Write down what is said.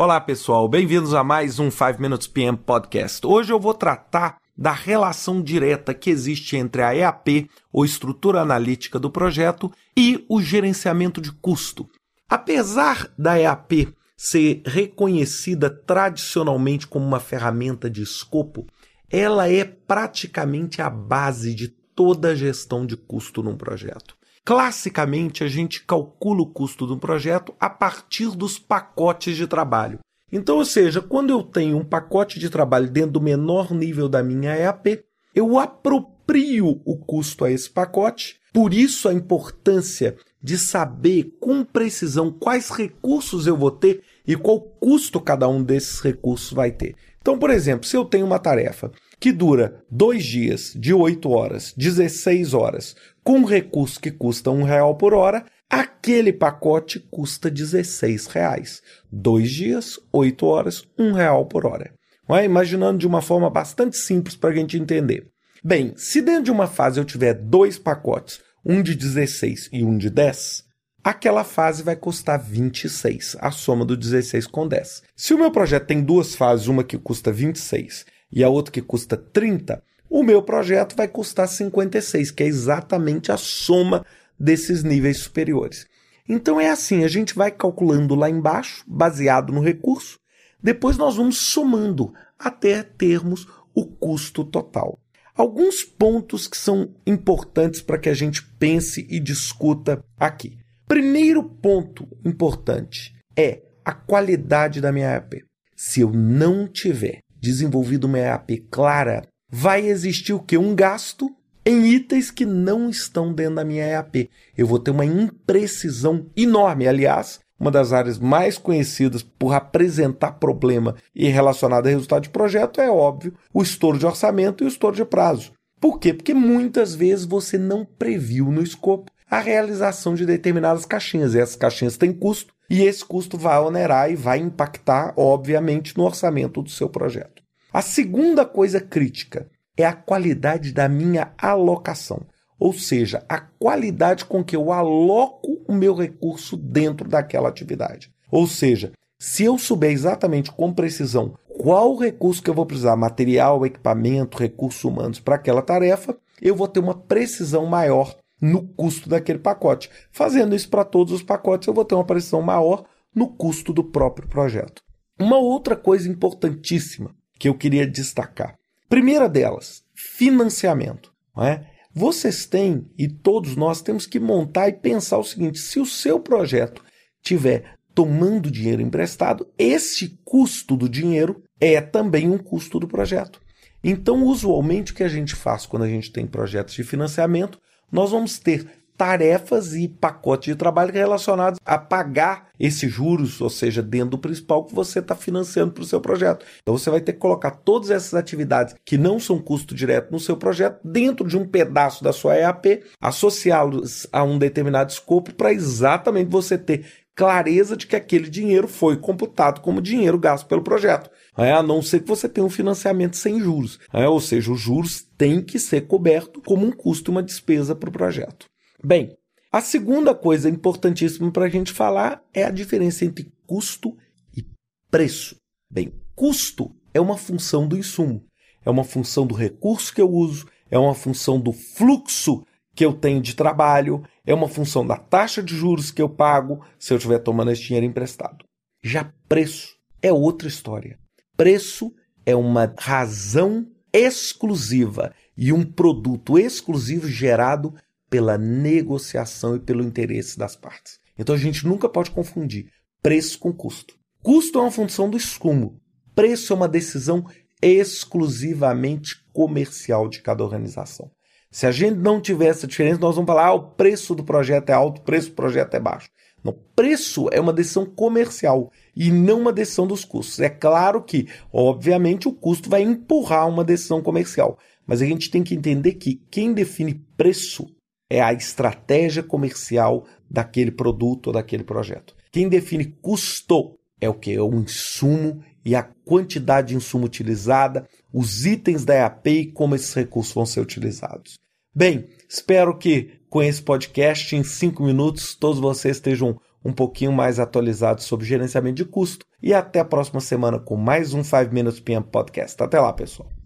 Olá pessoal, bem-vindos a mais um 5 Minutes PM Podcast. Hoje eu vou tratar da relação direta que existe entre a EAP, ou estrutura analítica do projeto, e o gerenciamento de custo. Apesar da EAP ser reconhecida tradicionalmente como uma ferramenta de escopo, ela é praticamente a base de toda a gestão de custo num projeto. Classicamente, a gente calcula o custo de um projeto a partir dos pacotes de trabalho. Então, ou seja, quando eu tenho um pacote de trabalho dentro do menor nível da minha EAP, eu aproprio o custo a esse pacote. Por isso a importância de saber com precisão quais recursos eu vou ter e qual custo cada um desses recursos vai ter. Então, por exemplo, se eu tenho uma tarefa que dura dois dias, de 8 horas, 16 horas, com recurso que custa um real por hora, aquele pacote custa 16 reais. Dois dias, 8 horas, um real por hora. É? Imaginando de uma forma bastante simples para a gente entender. Bem, se dentro de uma fase eu tiver dois pacotes, um de 16 e um de 10, aquela fase vai custar 26, a soma do 16 com 10. Se o meu projeto tem duas fases, uma que custa 26 e a outra que custa 30, o meu projeto vai custar 56, que é exatamente a soma desses níveis superiores. Então é assim, a gente vai calculando lá embaixo, baseado no recurso, depois nós vamos somando até termos o custo total. Alguns pontos que são importantes para que a gente pense e discuta aqui. Primeiro ponto importante é a qualidade da minha app. Se eu não tiver desenvolvido uma app clara, vai existir o que? Um gasto em itens que não estão dentro da minha EAP. Eu vou ter uma imprecisão enorme. Aliás, uma das áreas mais conhecidas por apresentar problema e relacionado a resultado de projeto é óbvio o estouro de orçamento e o estouro de prazo. Por quê? Porque muitas vezes você não previu no escopo a realização de determinadas caixinhas. E essas caixinhas têm custo e esse custo vai onerar e vai impactar, obviamente, no orçamento do seu projeto. A segunda coisa crítica é a qualidade da minha alocação, ou seja, a qualidade com que eu aloco o meu recurso dentro daquela atividade. Ou seja, se eu souber exatamente com precisão qual recurso que eu vou precisar, material, equipamento, recursos humanos para aquela tarefa, eu vou ter uma precisão maior no custo daquele pacote. Fazendo isso para todos os pacotes, eu vou ter uma precisão maior no custo do próprio projeto. Uma outra coisa importantíssima que eu queria destacar Primeira delas, financiamento. É? Vocês têm, e todos nós temos que montar e pensar o seguinte: se o seu projeto tiver tomando dinheiro emprestado, esse custo do dinheiro é também um custo do projeto. Então, usualmente, o que a gente faz quando a gente tem projetos de financiamento, nós vamos ter tarefas e pacotes de trabalho relacionados a pagar esses juros, ou seja, dentro do principal que você está financiando para o seu projeto. Então você vai ter que colocar todas essas atividades que não são custo direto no seu projeto dentro de um pedaço da sua EAP, associá-los a um determinado escopo para exatamente você ter clareza de que aquele dinheiro foi computado como dinheiro gasto pelo projeto. É, a não ser que você tenha um financiamento sem juros. É, ou seja, os juros têm que ser cobertos como um custo, uma despesa para o projeto. Bem, a segunda coisa importantíssima para a gente falar é a diferença entre custo e preço. Bem, custo é uma função do insumo, é uma função do recurso que eu uso, é uma função do fluxo que eu tenho de trabalho, é uma função da taxa de juros que eu pago se eu estiver tomando esse dinheiro emprestado. Já preço é outra história. Preço é uma razão exclusiva e um produto exclusivo gerado pela negociação e pelo interesse das partes. Então a gente nunca pode confundir preço com custo. Custo é uma função do insumo. Preço é uma decisão exclusivamente comercial de cada organização. Se a gente não tiver essa diferença, nós vamos falar: ah, o preço do projeto é alto, o preço do projeto é baixo. Não, preço é uma decisão comercial e não uma decisão dos custos. É claro que, obviamente, o custo vai empurrar uma decisão comercial, mas a gente tem que entender que quem define preço é a estratégia comercial daquele produto ou daquele projeto. Quem define custo é o que? É o insumo e a quantidade de insumo utilizada, os itens da EAP e como esses recursos vão ser utilizados. Bem, espero que com esse podcast, em cinco minutos, todos vocês estejam um pouquinho mais atualizados sobre gerenciamento de custo. E até a próxima semana com mais um 5 Minutes PM Podcast. Até lá, pessoal.